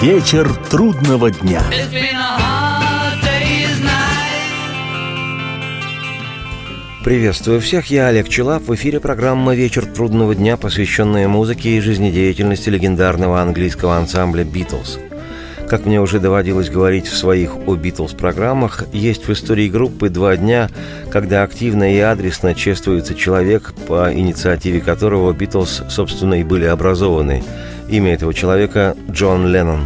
Вечер трудного дня. Приветствую всех, я Олег Челап. В эфире программа «Вечер трудного дня», посвященная музыке и жизнедеятельности легендарного английского ансамбля «Битлз». Как мне уже доводилось говорить в своих о Битлз программах, есть в истории группы два дня, когда активно и адресно чествуется человек, по инициативе которого Битлз, собственно, и были образованы. Имя этого человека – Джон Леннон.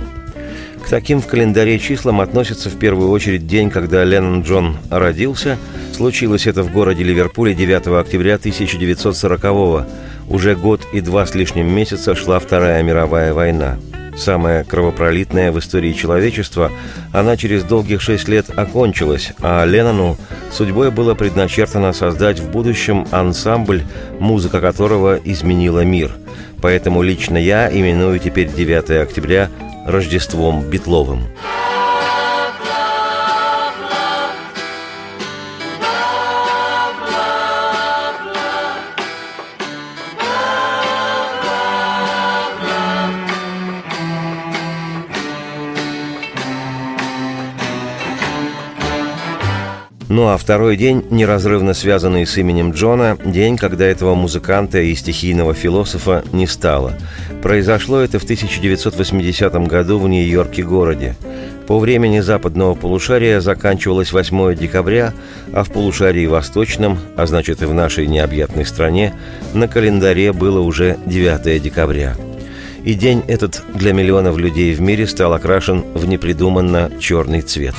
К таким в календаре числам относится в первую очередь день, когда Леннон Джон родился. Случилось это в городе Ливерпуле 9 октября 1940 -го. Уже год и два с лишним месяца шла Вторая мировая война – самая кровопролитная в истории человечества, она через долгих шесть лет окончилась, а Леннону судьбой было предначертано создать в будущем ансамбль, музыка которого изменила мир. Поэтому лично я именую теперь 9 октября Рождеством Битловым. Ну а второй день, неразрывно связанный с именем Джона, день, когда этого музыканта и стихийного философа не стало. Произошло это в 1980 году в Нью-Йорке городе. По времени западного полушария заканчивалось 8 декабря, а в полушарии восточном, а значит и в нашей необъятной стране, на календаре было уже 9 декабря. И день этот для миллионов людей в мире стал окрашен в непридуманно черный цвет.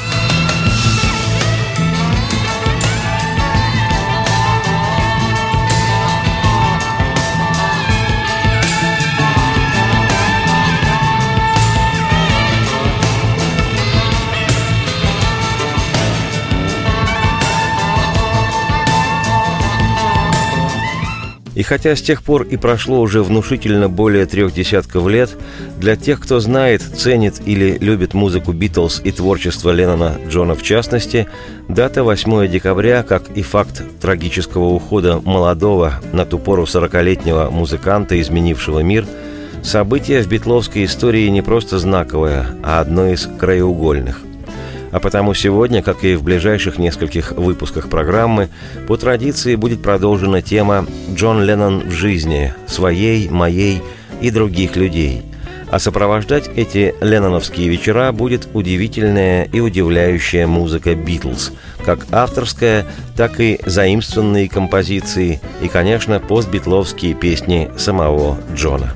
И хотя с тех пор и прошло уже внушительно более трех десятков лет, для тех, кто знает, ценит или любит музыку Битлз и творчество Леннона Джона в частности, дата 8 декабря, как и факт трагического ухода молодого, на ту пору 40-летнего музыканта, изменившего мир, событие в битловской истории не просто знаковое, а одно из краеугольных – а потому сегодня, как и в ближайших нескольких выпусках программы, по традиции будет продолжена тема «Джон Леннон в жизни, своей, моей и других людей». А сопровождать эти ленноновские вечера будет удивительная и удивляющая музыка «Битлз», как авторская, так и заимствованные композиции и, конечно, постбитловские песни самого Джона.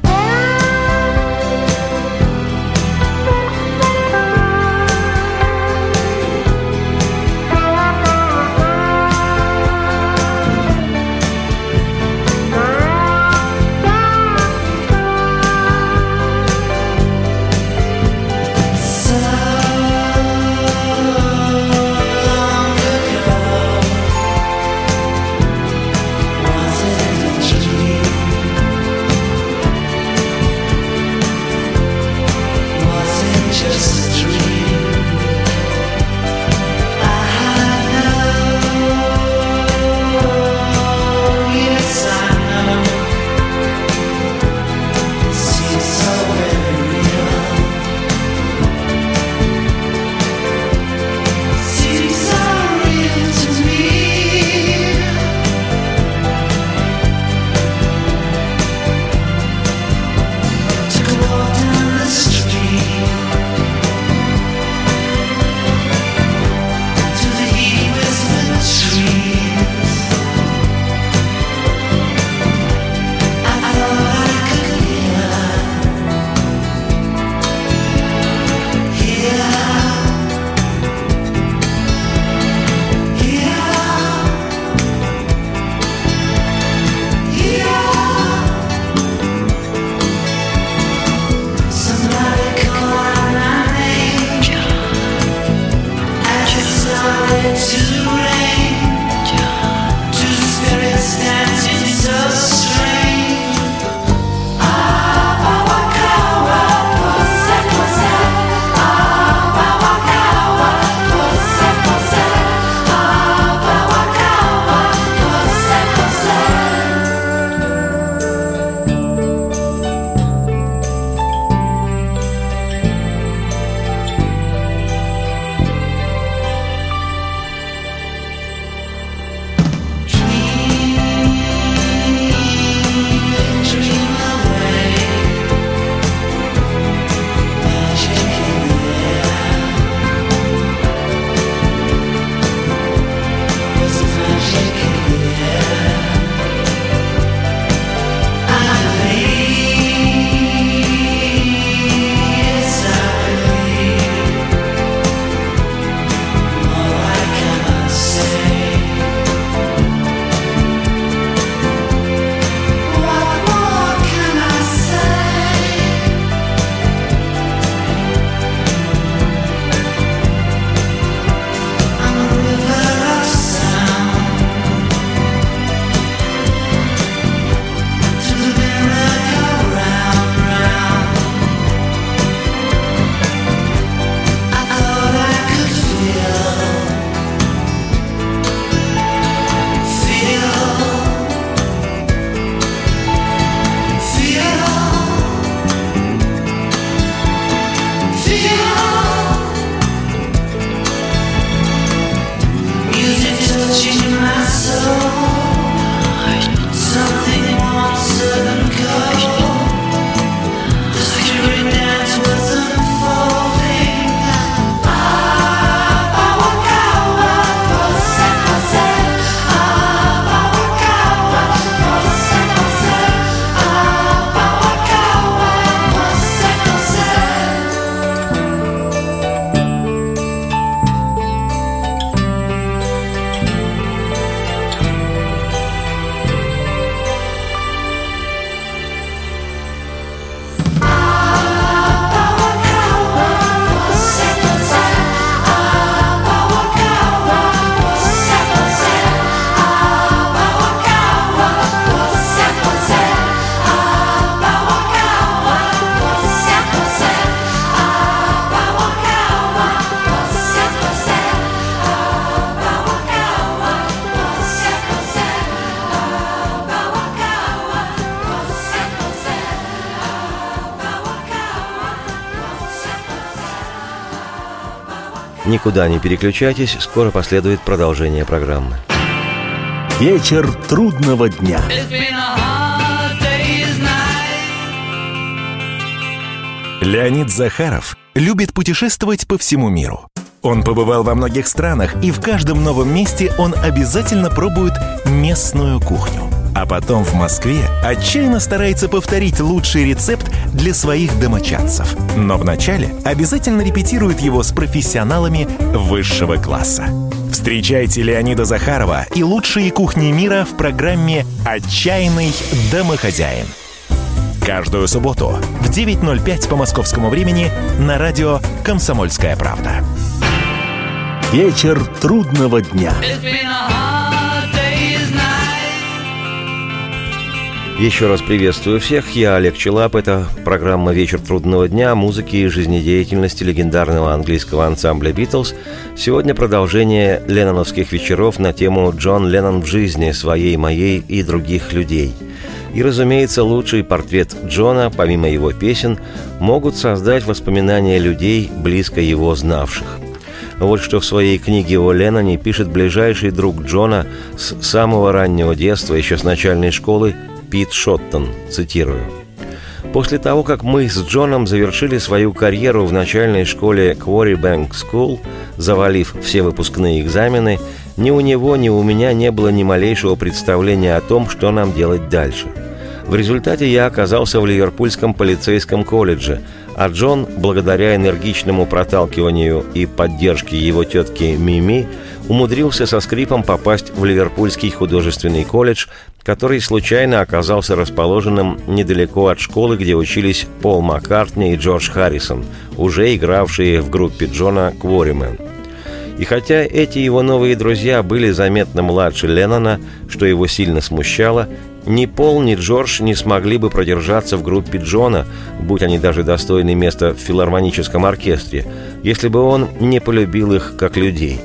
Никуда не переключайтесь, скоро последует продолжение программы. Вечер трудного дня. Леонид Захаров любит путешествовать по всему миру. Он побывал во многих странах, и в каждом новом месте он обязательно пробует местную кухню. А потом в Москве отчаянно старается повторить лучший рецепт для своих домочадцев. Но вначале обязательно репетирует его с профессионалами высшего класса. Встречайте Леонида Захарова и лучшие кухни мира в программе «Отчаянный домохозяин». Каждую субботу в 9.05 по московскому времени на радио «Комсомольская правда». Вечер трудного дня. Еще раз приветствую всех. Я Олег Челап. Это программа «Вечер трудного дня» музыки и жизнедеятельности легендарного английского ансамбля «Битлз». Сегодня продолжение ленноновских вечеров на тему «Джон Леннон в жизни своей, моей и других людей». И, разумеется, лучший портрет Джона, помимо его песен, могут создать воспоминания людей, близко его знавших – вот что в своей книге о Ленноне пишет ближайший друг Джона с самого раннего детства, еще с начальной школы, Пит Шоттон, цитирую. После того, как мы с Джоном завершили свою карьеру в начальной школе Quarry Bank School, завалив все выпускные экзамены, ни у него, ни у меня не было ни малейшего представления о том, что нам делать дальше. В результате я оказался в Ливерпульском полицейском колледже, а Джон, благодаря энергичному проталкиванию и поддержке его тетки Мими, умудрился со скрипом попасть в Ливерпульский художественный колледж, который случайно оказался расположенным недалеко от школы, где учились Пол Маккартни и Джордж Харрисон, уже игравшие в группе Джона Кворимен. И хотя эти его новые друзья были заметно младше Леннона, что его сильно смущало, ни Пол, ни Джордж не смогли бы продержаться в группе Джона, будь они даже достойны места в филармоническом оркестре, если бы он не полюбил их как людей.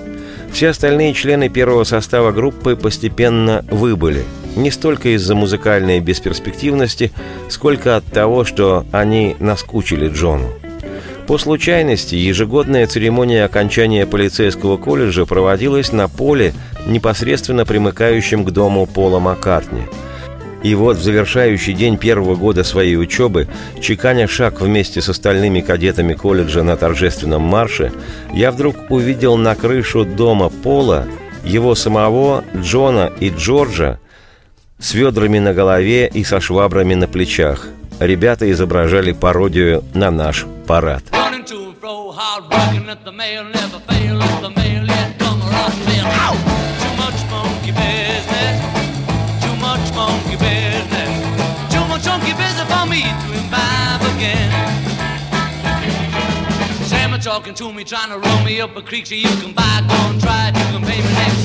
Все остальные члены первого состава группы постепенно выбыли, не столько из-за музыкальной бесперспективности, сколько от того, что они наскучили Джону. По случайности, ежегодная церемония окончания полицейского колледжа проводилась на поле, непосредственно примыкающем к дому Пола Маккартни – и вот в завершающий день первого года своей учебы, чеканя шаг вместе с остальными кадетами колледжа на торжественном марше, я вдруг увидел на крышу дома Пола его самого, Джона и Джорджа с ведрами на голове и со швабрами на плечах. Ребята изображали пародию на наш парад. Talking to me, trying to roll me up a creek so you can buy, go and try it, you can pay me next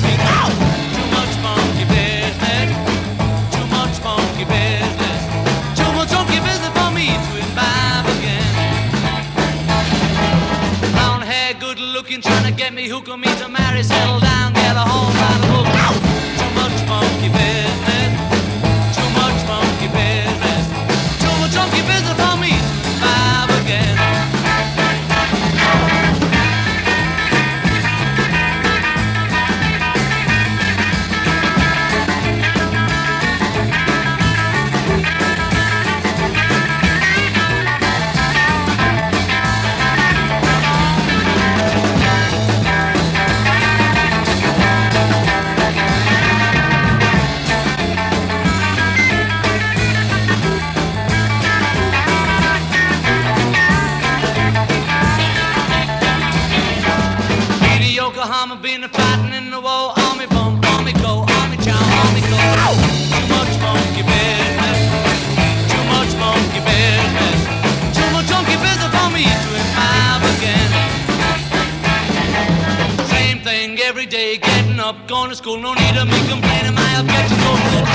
school. No need of me complaining, my objection's so good.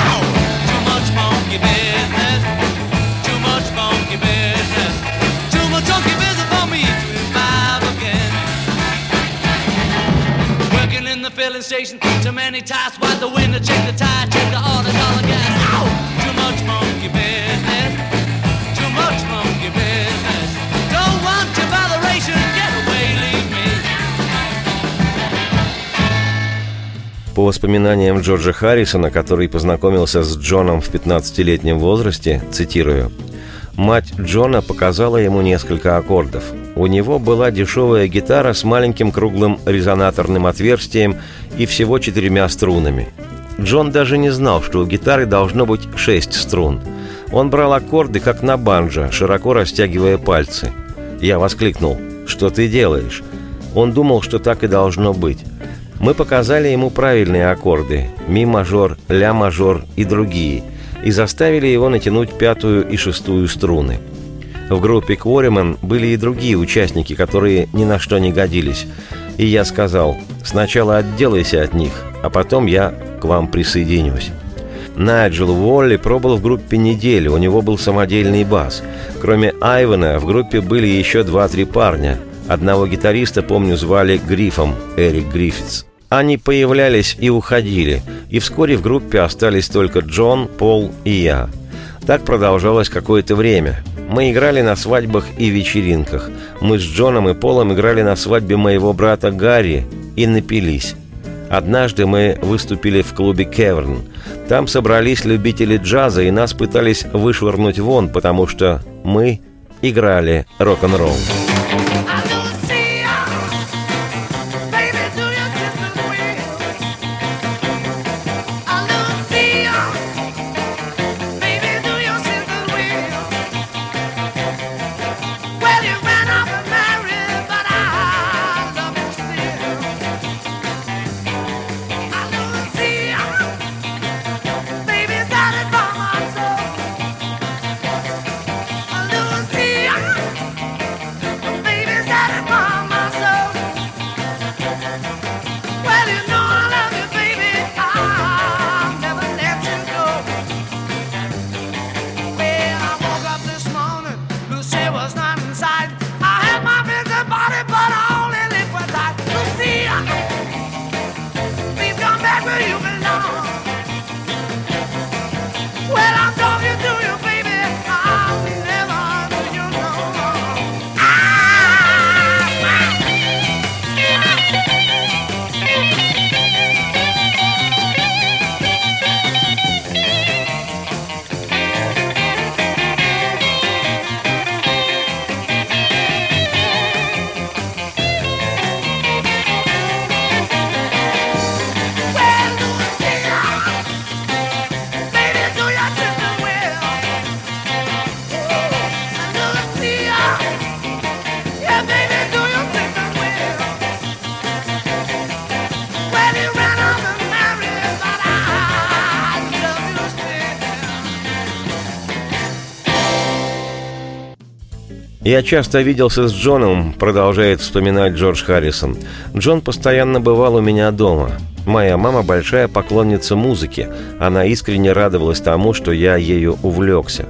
Too much monkey business, too much monkey business, too much monkey business for me to imbibe again. Working in the filling station, too many tasks. Wipe the window, check the tire, check По воспоминаниям Джорджа Харрисона, который познакомился с Джоном в 15-летнем возрасте, цитирую, «Мать Джона показала ему несколько аккордов. У него была дешевая гитара с маленьким круглым резонаторным отверстием и всего четырьмя струнами. Джон даже не знал, что у гитары должно быть шесть струн. Он брал аккорды, как на банджо, широко растягивая пальцы. Я воскликнул «Что ты делаешь?» Он думал, что так и должно быть. Мы показали ему правильные аккорды – ми-мажор, ля-мажор и другие – и заставили его натянуть пятую и шестую струны. В группе Кворимен были и другие участники, которые ни на что не годились. И я сказал, сначала отделайся от них, а потом я к вам присоединюсь. Найджел Уолли пробыл в группе неделю, у него был самодельный бас. Кроме Айвена в группе были еще два-три парня. Одного гитариста, помню, звали Грифом, Эрик Гриффитс. Они появлялись и уходили, и вскоре в группе остались только Джон, Пол и я. Так продолжалось какое-то время. Мы играли на свадьбах и вечеринках. Мы с Джоном и Полом играли на свадьбе моего брата Гарри и напились. Однажды мы выступили в клубе «Кеверн». Там собрались любители джаза, и нас пытались вышвырнуть вон, потому что мы играли рок-н-ролл. «Я часто виделся с Джоном», — продолжает вспоминать Джордж Харрисон. «Джон постоянно бывал у меня дома. Моя мама большая поклонница музыки. Она искренне радовалась тому, что я ею увлекся.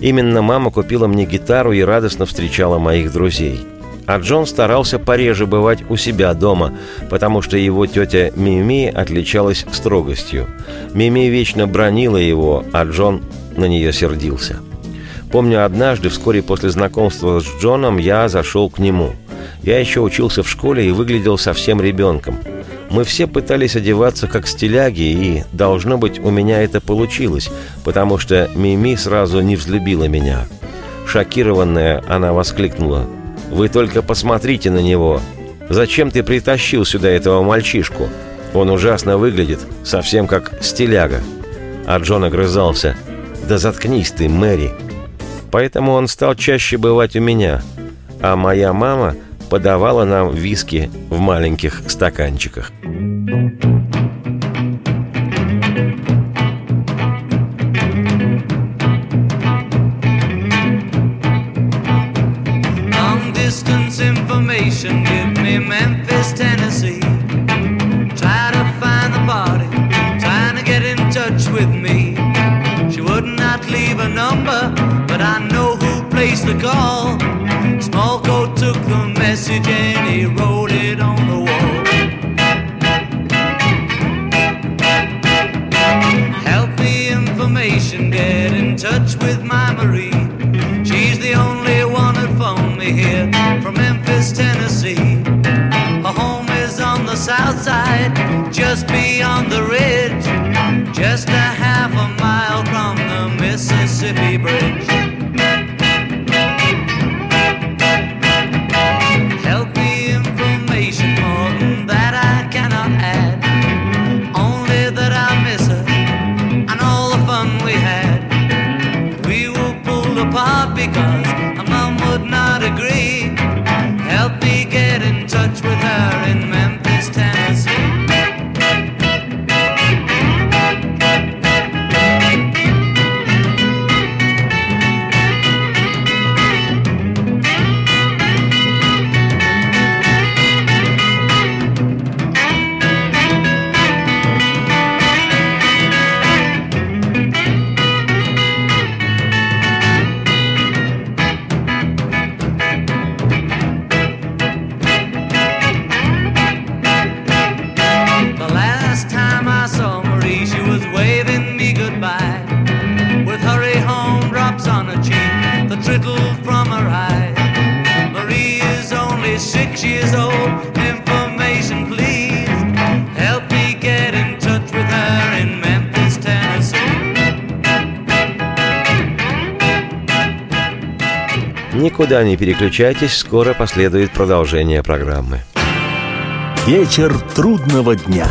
Именно мама купила мне гитару и радостно встречала моих друзей. А Джон старался пореже бывать у себя дома, потому что его тетя Мими отличалась строгостью. Мими вечно бронила его, а Джон на нее сердился. Помню, однажды, вскоре после знакомства с Джоном, я зашел к нему. Я еще учился в школе и выглядел совсем ребенком. Мы все пытались одеваться как стиляги, и, должно быть, у меня это получилось, потому что Мими сразу не взлюбила меня. Шокированная, она воскликнула. «Вы только посмотрите на него! Зачем ты притащил сюда этого мальчишку? Он ужасно выглядит, совсем как стиляга!» А Джон огрызался. «Да заткнись ты, Мэри!» Поэтому он стал чаще бывать у меня, а моя мама подавала нам виски в маленьких стаканчиках. Placed the call. Small coat took the message and he wrote Никуда не переключайтесь, скоро последует продолжение программы. Вечер трудного дня.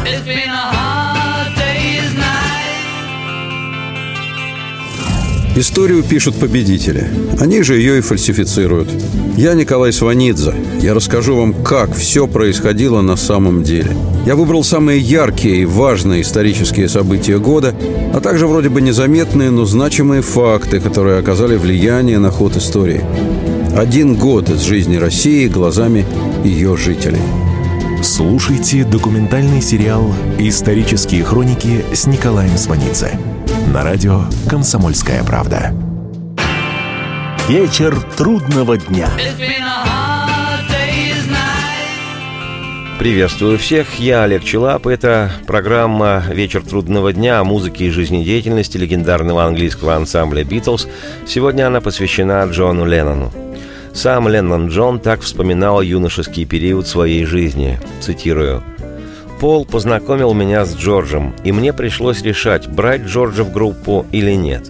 Историю пишут победители. Они же ее и фальсифицируют. Я Николай Сванидзе. Я расскажу вам, как все происходило на самом деле. Я выбрал самые яркие и важные исторические события года, а также вроде бы незаметные, но значимые факты, которые оказали влияние на ход истории. Один год из жизни России глазами ее жителей. Слушайте документальный сериал «Исторические хроники» с Николаем Сванидзе на радио «Комсомольская правда». Вечер трудного дня. Приветствую всех, я Олег Челап. Это программа «Вечер трудного дня» о музыке и жизнедеятельности легендарного английского ансамбля «Битлз». Сегодня она посвящена Джону Леннону. Сам Леннон Джон так вспоминал юношеский период своей жизни. Цитирую. «Пол познакомил меня с Джорджем, и мне пришлось решать, брать Джорджа в группу или нет.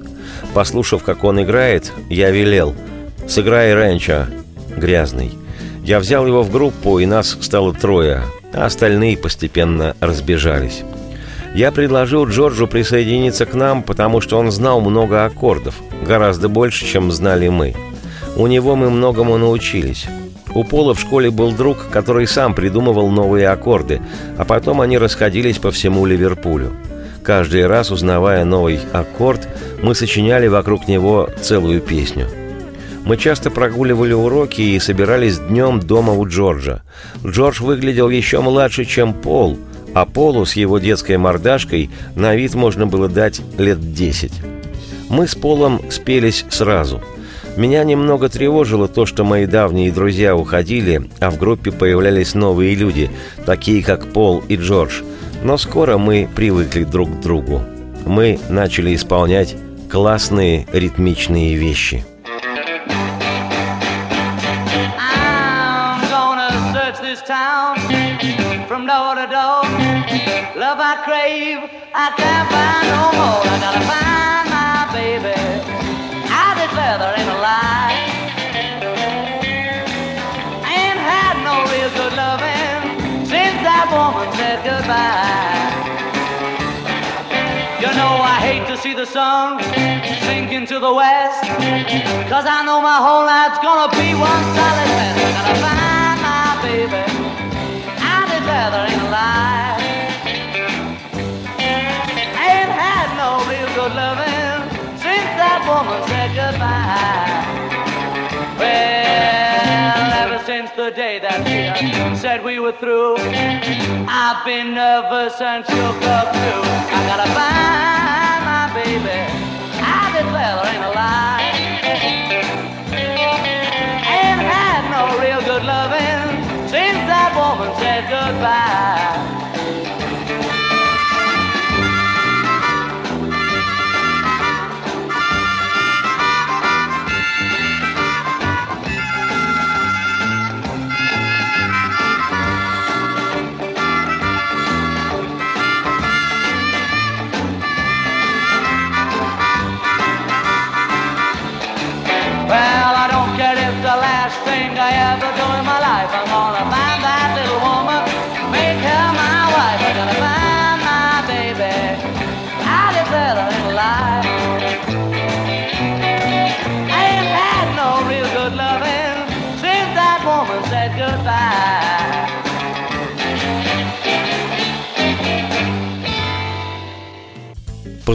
Послушав, как он играет, я велел «Сыграй Ренча, грязный». Я взял его в группу, и нас стало трое, а остальные постепенно разбежались. Я предложил Джорджу присоединиться к нам, потому что он знал много аккордов, гораздо больше, чем знали мы. У него мы многому научились. У Пола в школе был друг, который сам придумывал новые аккорды, а потом они расходились по всему Ливерпулю. Каждый раз, узнавая новый аккорд, мы сочиняли вокруг него целую песню. Мы часто прогуливали уроки и собирались днем дома у Джорджа. Джордж выглядел еще младше, чем Пол, а Полу с его детской мордашкой на вид можно было дать лет десять. Мы с Полом спелись сразу. Меня немного тревожило то, что мои давние друзья уходили, а в группе появлялись новые люди, такие как Пол и Джордж. Но скоро мы привыкли друг к другу. Мы начали исполнять классные ритмичные вещи. I crave, I can't find no more. I gotta find my baby. I declare there ain't a lie. Ain't had no real good loving since that woman said goodbye. You know I hate to see the sun sink into the west Cause I know my whole life's gonna be one solid mess gotta find my baby I ain't a lie ain't had no real good loving that woman said goodbye. Well, ever since the day that she said we were through I've been nervous and shook up too. I gotta find my baby. I declare there ain't a lie. Ain't had no real good loving Since that woman said goodbye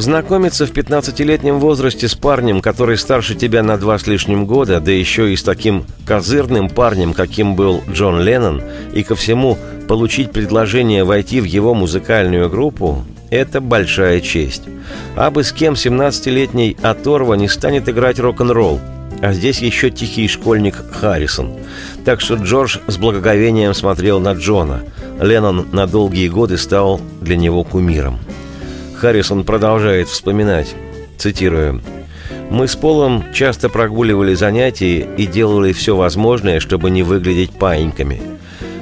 Познакомиться в 15-летнем возрасте с парнем, который старше тебя на два с лишним года, да еще и с таким козырным парнем, каким был Джон Леннон, и ко всему получить предложение войти в его музыкальную группу – это большая честь. А бы с кем 17-летний оторва не станет играть рок-н-ролл, а здесь еще тихий школьник Харрисон. Так что Джордж с благоговением смотрел на Джона. Леннон на долгие годы стал для него кумиром. Харрисон продолжает вспоминать, цитирую, «Мы с Полом часто прогуливали занятия и делали все возможное, чтобы не выглядеть паиньками.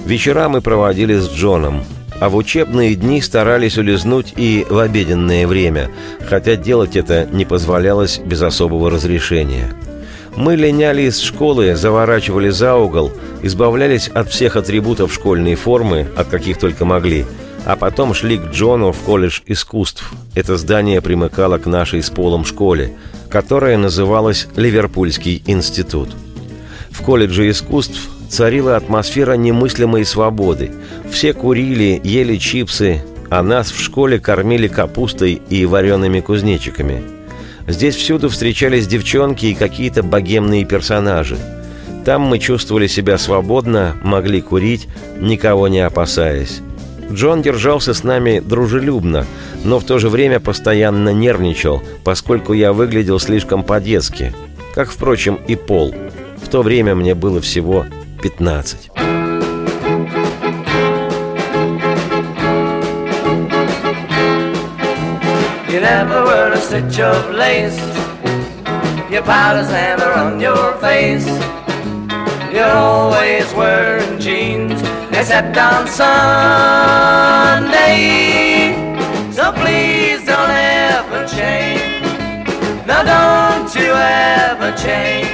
Вечера мы проводили с Джоном, а в учебные дни старались улизнуть и в обеденное время, хотя делать это не позволялось без особого разрешения. Мы линяли из школы, заворачивали за угол, избавлялись от всех атрибутов школьной формы, от каких только могли – а потом шли к Джону в колледж искусств. Это здание примыкало к нашей с Полом школе, которая называлась Ливерпульский институт. В колледже искусств царила атмосфера немыслимой свободы. Все курили, ели чипсы, а нас в школе кормили капустой и вареными кузнечиками. Здесь всюду встречались девчонки и какие-то богемные персонажи. Там мы чувствовали себя свободно, могли курить, никого не опасаясь. Джон держался с нами дружелюбно, но в то же время постоянно нервничал, поскольку я выглядел слишком по-детски. Как, впрочем, и Пол. В то время мне было всего 15. You never wear a stitch of lace. Your powder's never on your face. You're always wearing jeans, except on Sunday. So please don't ever change. No, don't you ever change.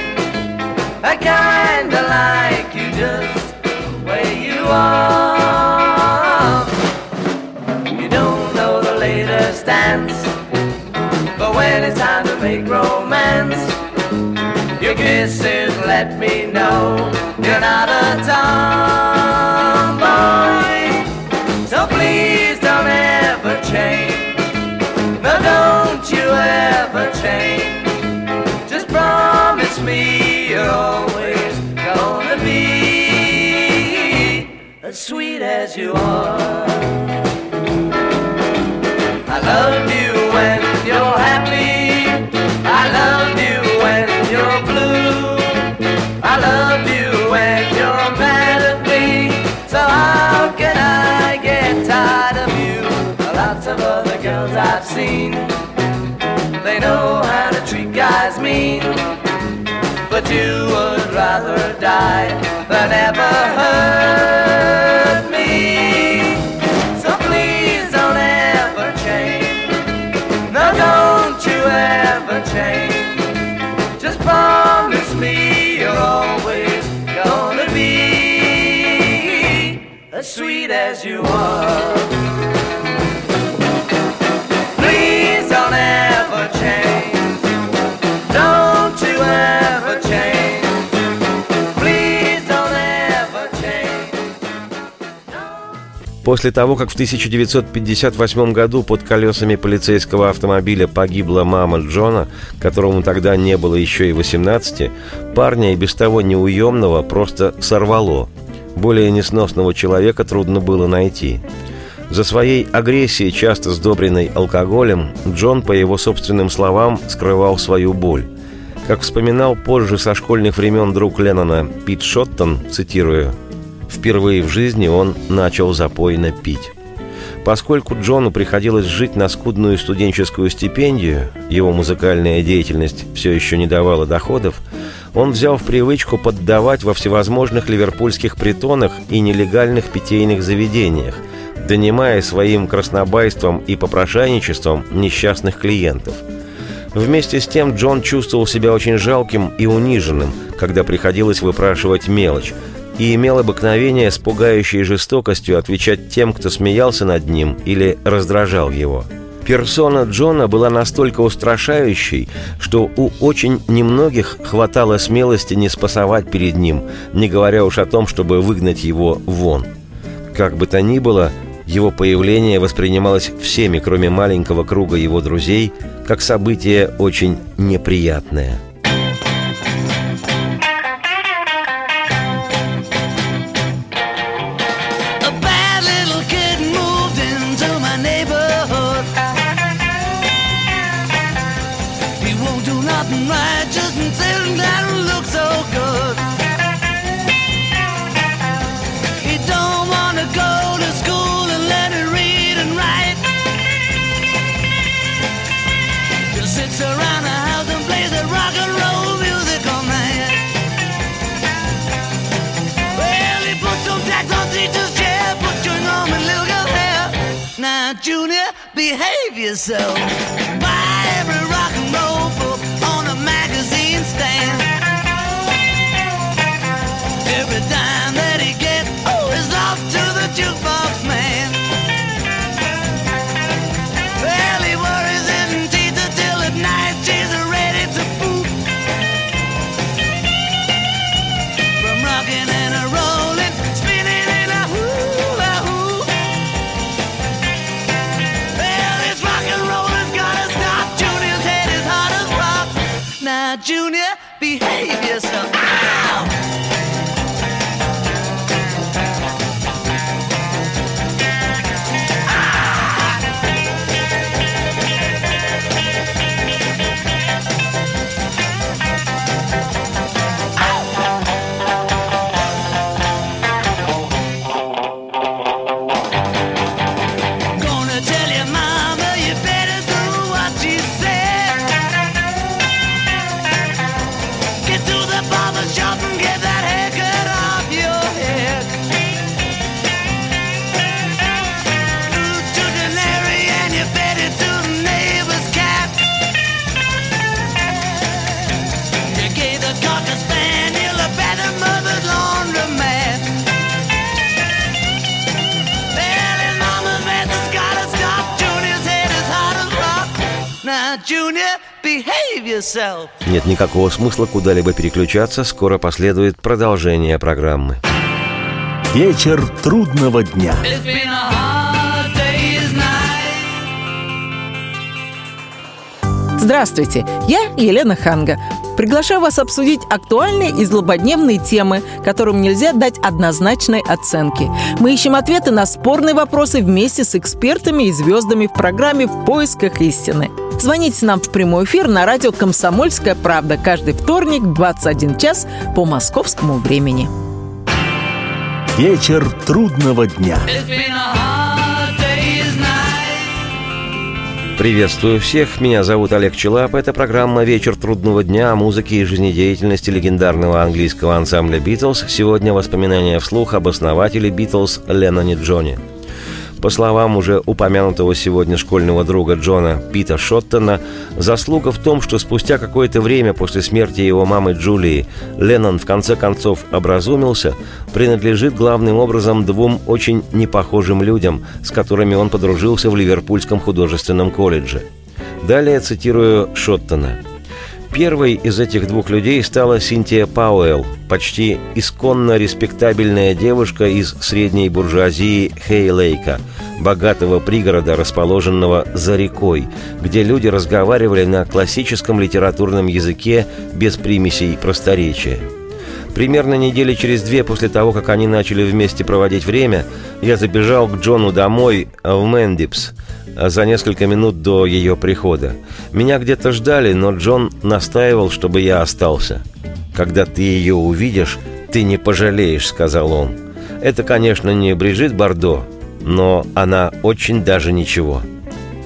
I kinda like you just the way you are. You don't know the latest dance, but when it's time to make romance, your kisses let me know you're not a tomboy. Change. Just promise me you're always gonna be as sweet as you are. I love you when you're happy. I love you when you're blue. I love you when you're mad at me. So how can I get tired of you? Lots of other girls I've seen. They know how to treat guys mean. But you would rather die than ever hurt me. So please don't ever change. No, don't you ever change. Just promise me you're always gonna be as sweet as you are. После того, как в 1958 году под колесами полицейского автомобиля погибла мама Джона, которому тогда не было еще и 18, парня и без того неуемного просто сорвало. Более несносного человека трудно было найти. За своей агрессией, часто сдобренной алкоголем, Джон, по его собственным словам, скрывал свою боль. Как вспоминал позже со школьных времен друг Леннона Пит Шоттон, цитирую, «Впервые в жизни он начал запойно пить». Поскольку Джону приходилось жить на скудную студенческую стипендию, его музыкальная деятельность все еще не давала доходов, он взял в привычку поддавать во всевозможных ливерпульских притонах и нелегальных питейных заведениях, донимая своим краснобайством и попрошайничеством несчастных клиентов. Вместе с тем Джон чувствовал себя очень жалким и униженным, когда приходилось выпрашивать мелочь, и имел обыкновение с пугающей жестокостью отвечать тем, кто смеялся над ним или раздражал его. Персона Джона была настолько устрашающей, что у очень немногих хватало смелости не спасовать перед ним, не говоря уж о том, чтобы выгнать его вон. Как бы то ни было, его появление воспринималось всеми, кроме маленького круга его друзей, как событие очень неприятное – myself. June никакого смысла куда-либо переключаться, скоро последует продолжение программы. Вечер трудного дня. Здравствуйте, я Елена Ханга. Приглашаю вас обсудить актуальные и злободневные темы, которым нельзя дать однозначной оценки. Мы ищем ответы на спорные вопросы вместе с экспертами и звездами в программе «В поисках истины». Звоните нам в прямой эфир на радио «Комсомольская правда» каждый вторник в 21 час по московскому времени. Вечер трудного дня. Приветствую всех, меня зовут Олег Челап. Это программа «Вечер трудного дня» о музыке и жизнедеятельности легендарного английского ансамбля «Битлз». Сегодня воспоминания вслух об основателе «Битлз» Ленноне Джоне. По словам уже упомянутого сегодня школьного друга Джона Пита Шоттона, заслуга в том, что спустя какое-то время после смерти его мамы Джулии Леннон в конце концов образумился, принадлежит главным образом двум очень непохожим людям, с которыми он подружился в Ливерпульском художественном колледже. Далее цитирую Шоттона. Первой из этих двух людей стала Синтия Пауэлл, почти исконно респектабельная девушка из средней буржуазии Хейлейка, богатого пригорода, расположенного за рекой, где люди разговаривали на классическом литературном языке без примесей просторечия. Примерно недели через две после того, как они начали вместе проводить время, я забежал к Джону домой в Мэндипс за несколько минут до ее прихода. Меня где-то ждали, но Джон настаивал, чтобы я остался. «Когда ты ее увидишь, ты не пожалеешь», — сказал он. «Это, конечно, не Брижит Бардо, но она очень даже ничего».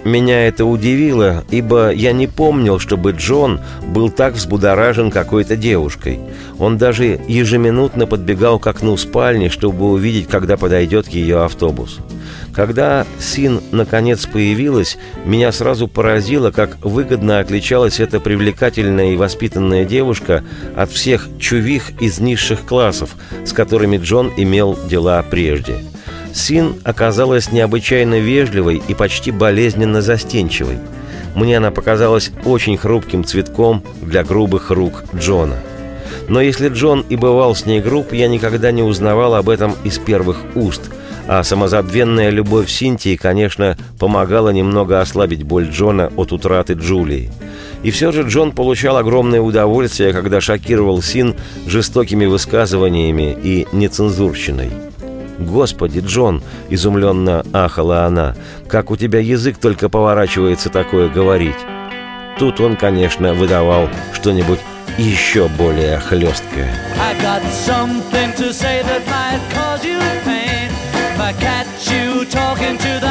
Меня это удивило, ибо я не помнил, чтобы Джон был так взбудоражен какой-то девушкой. Он даже ежеминутно подбегал к окну спальни, чтобы увидеть, когда подойдет ее автобус. Когда Син наконец появилась, меня сразу поразило, как выгодно отличалась эта привлекательная и воспитанная девушка от всех чувих из низших классов, с которыми Джон имел дела прежде. Син оказалась необычайно вежливой и почти болезненно застенчивой. Мне она показалась очень хрупким цветком для грубых рук Джона. Но если Джон и бывал с ней груб, я никогда не узнавал об этом из первых уст – а самозабвенная любовь Синтии, конечно, помогала немного ослабить боль Джона от утраты Джулии. И все же Джон получал огромное удовольствие, когда шокировал Син жестокими высказываниями и нецензурщиной. «Господи, Джон!» – изумленно ахала она. «Как у тебя язык только поворачивается такое говорить!» Тут он, конечно, выдавал что-нибудь еще более хлесткое. I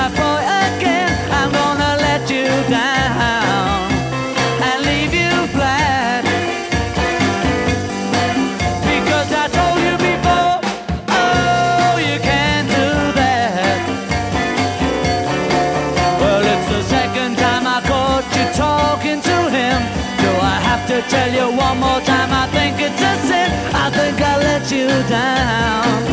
let you down.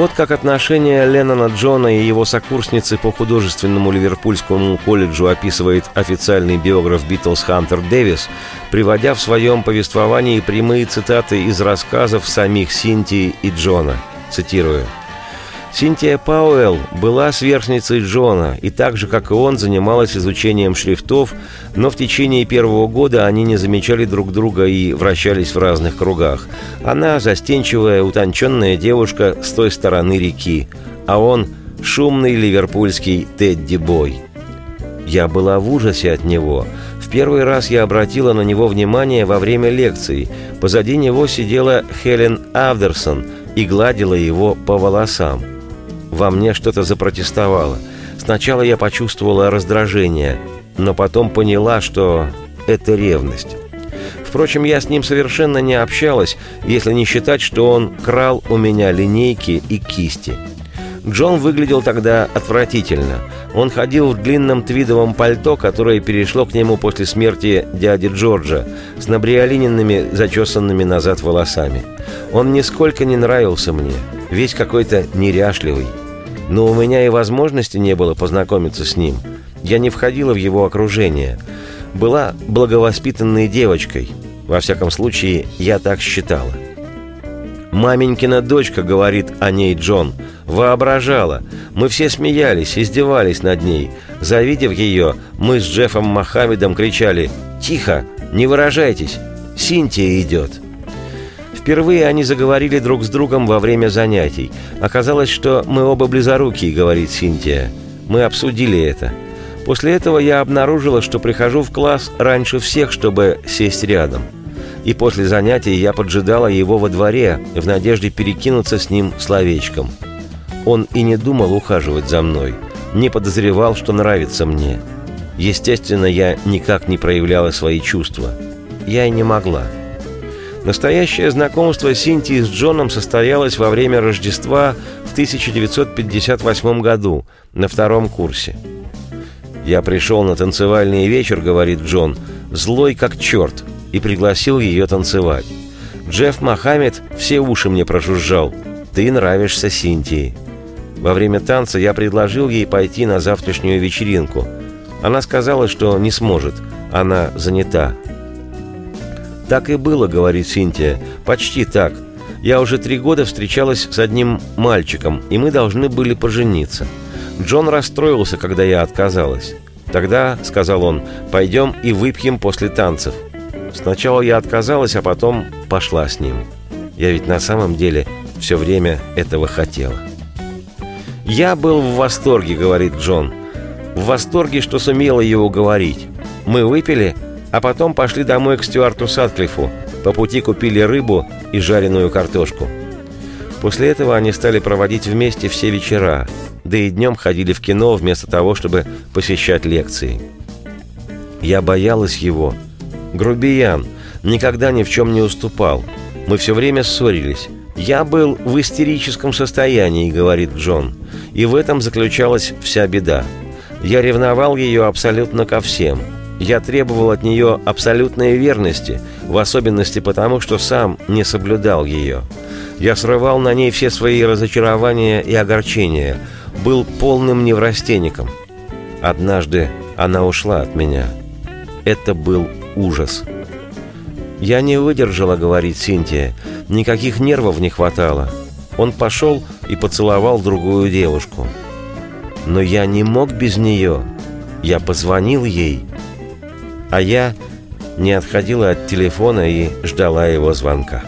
Вот как отношения Леннона Джона и его сокурсницы по художественному Ливерпульскому колледжу описывает официальный биограф Битлз Хантер Дэвис, приводя в своем повествовании прямые цитаты из рассказов самих Синтии и Джона. Цитирую – Синтия Пауэлл была сверстницей Джона и так же, как и он, занималась изучением шрифтов, но в течение первого года они не замечали друг друга и вращались в разных кругах. Она застенчивая, утонченная девушка с той стороны реки, а он – шумный ливерпульский Тедди Бой. Я была в ужасе от него. В первый раз я обратила на него внимание во время лекции. Позади него сидела Хелен Авдерсон и гладила его по волосам – во мне что-то запротестовало. Сначала я почувствовала раздражение, но потом поняла, что это ревность. Впрочем, я с ним совершенно не общалась, если не считать, что он крал у меня линейки и кисти. Джон выглядел тогда отвратительно. Он ходил в длинном твидовом пальто, которое перешло к нему после смерти дяди Джорджа, с набриолиненными, зачесанными назад волосами. Он нисколько не нравился мне, весь какой-то неряшливый. Но у меня и возможности не было познакомиться с ним. Я не входила в его окружение. Была благовоспитанной девочкой. Во всяком случае, я так считала. «Маменькина дочка», — говорит о ней Джон, — «воображала. Мы все смеялись, издевались над ней. Завидев ее, мы с Джеффом Мохаммедом кричали «Тихо! Не выражайтесь! Синтия идет!» Впервые они заговорили друг с другом во время занятий. Оказалось, что мы оба близорукие, говорит Синтия. Мы обсудили это. После этого я обнаружила, что прихожу в класс раньше всех, чтобы сесть рядом. И после занятий я поджидала его во дворе в надежде перекинуться с ним словечком. Он и не думал ухаживать за мной, не подозревал, что нравится мне. Естественно, я никак не проявляла свои чувства. Я и не могла. Настоящее знакомство Синтии с Джоном состоялось во время Рождества в 1958 году на втором курсе. «Я пришел на танцевальный вечер», — говорит Джон, — «злой как черт, и пригласил ее танцевать. Джефф Мохаммед все уши мне прожужжал. Ты нравишься Синтии. Во время танца я предложил ей пойти на завтрашнюю вечеринку. Она сказала, что не сможет. Она занята. «Так и было», — говорит Синтия. «Почти так. Я уже три года встречалась с одним мальчиком, и мы должны были пожениться. Джон расстроился, когда я отказалась. Тогда, — сказал он, — пойдем и выпьем после танцев. Сначала я отказалась, а потом пошла с ним. Я ведь на самом деле все время этого хотела. «Я был в восторге», — говорит Джон. «В восторге, что сумела его уговорить. Мы выпили, а потом пошли домой к Стюарту Садклифу. По пути купили рыбу и жареную картошку. После этого они стали проводить вместе все вечера, да и днем ходили в кино вместо того, чтобы посещать лекции. Я боялась его. Грубиян, никогда ни в чем не уступал. Мы все время ссорились. «Я был в истерическом состоянии», — говорит Джон. «И в этом заключалась вся беда. Я ревновал ее абсолютно ко всем. Я требовал от нее абсолютной верности, в особенности потому, что сам не соблюдал ее. Я срывал на ней все свои разочарования и огорчения, был полным неврастенником. Однажды она ушла от меня. Это был ужас. «Я не выдержала», — говорит Синтия. «Никаких нервов не хватало». Он пошел и поцеловал другую девушку. Но я не мог без нее. Я позвонил ей. А я не отходила от телефона и ждала его звонка.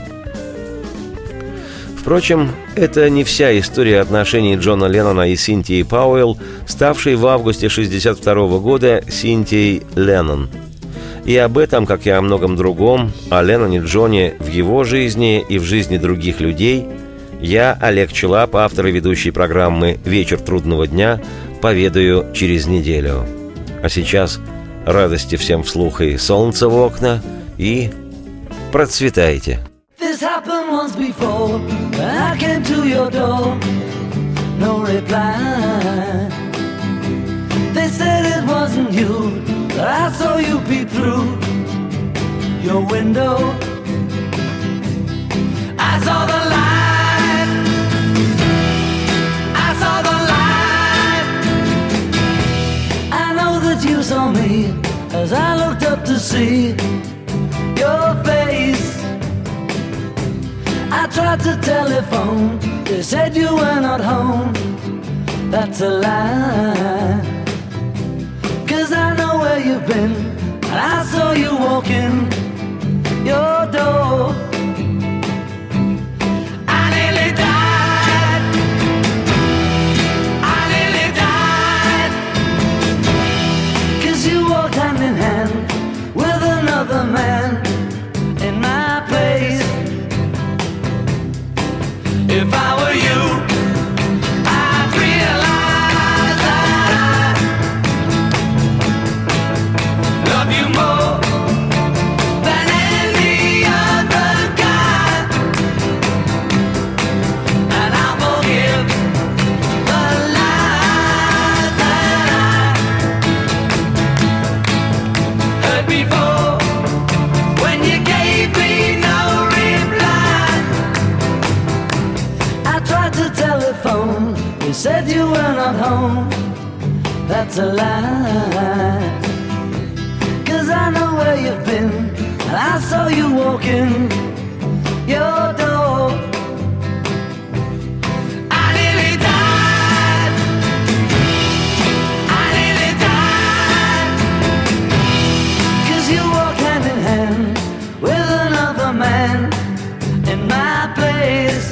Впрочем, это не вся история отношений Джона Леннона и Синтии Пауэлл, ставшей в августе 1962 года Синтией Леннон – и об этом, как и о многом другом, о Ленноне Джоне в его жизни и в жизни других людей, я, Олег Челап, автор и ведущий программы «Вечер трудного дня», поведаю через неделю. А сейчас радости всем вслух и солнца в окна, и процветайте! This happened once before, I came to your door, no reply. They said it wasn't you But I saw you peep through your window. I saw the light. Me as I looked up to see your face. I tried to telephone, they said you were not home. That's a lie. Cause I know where you've been. And I saw you walking your door. If I were you. Said you were not home. That's a lie. Cause I know where you've been, and I saw you walking your door. I nearly died. I nearly died. Cause you walk hand in hand with another man in my place.